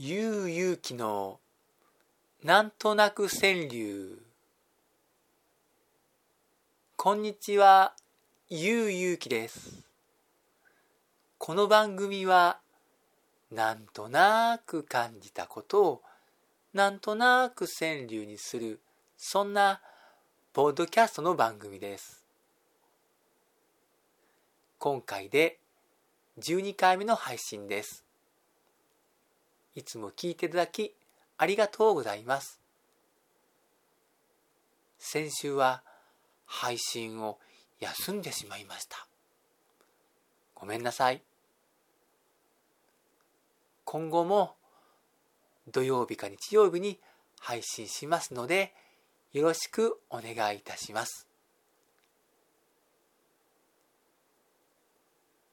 ゆうゆうきのなんとなく川柳。こんにちは。ゆうゆうきです。この番組はなんとなく感じたことをなんとなく川柳にするそんなポッドキャストの番組です。今回で12回目の配信です。いつも聞いていただきありがとうございます。先週は配信を休んでしまいました。ごめんなさい。今後も土曜日か日曜日に配信しますので、よろしくお願いいたします。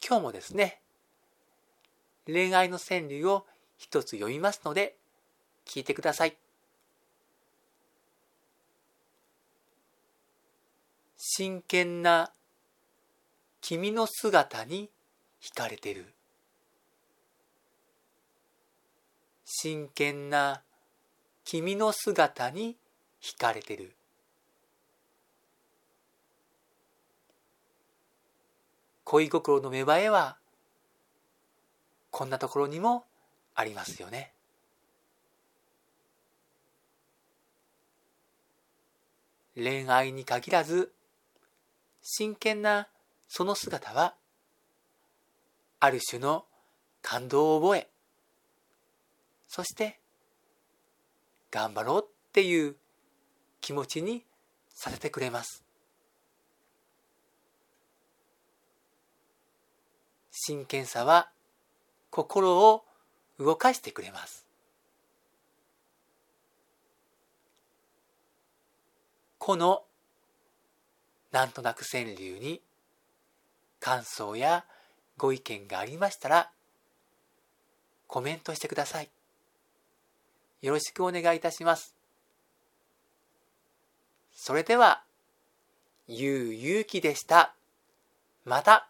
今日もですね、恋愛の川柳を一つ読みますので、聞いてください。真剣な君の姿に惹かれてる。真剣な君の姿に惹かれてる。恋心の芽生えはこんなところにもありますよね。恋愛に限らず真剣なその姿はある種の感動を覚えそして頑張ろうっていう気持ちにさせてくれます真剣さは心を動かしてくれますこのなんとなく川柳に感想やご意見がありましたらコメントしてください。よろしくお願いいたします。それでは、ゆうゆうきでした。また。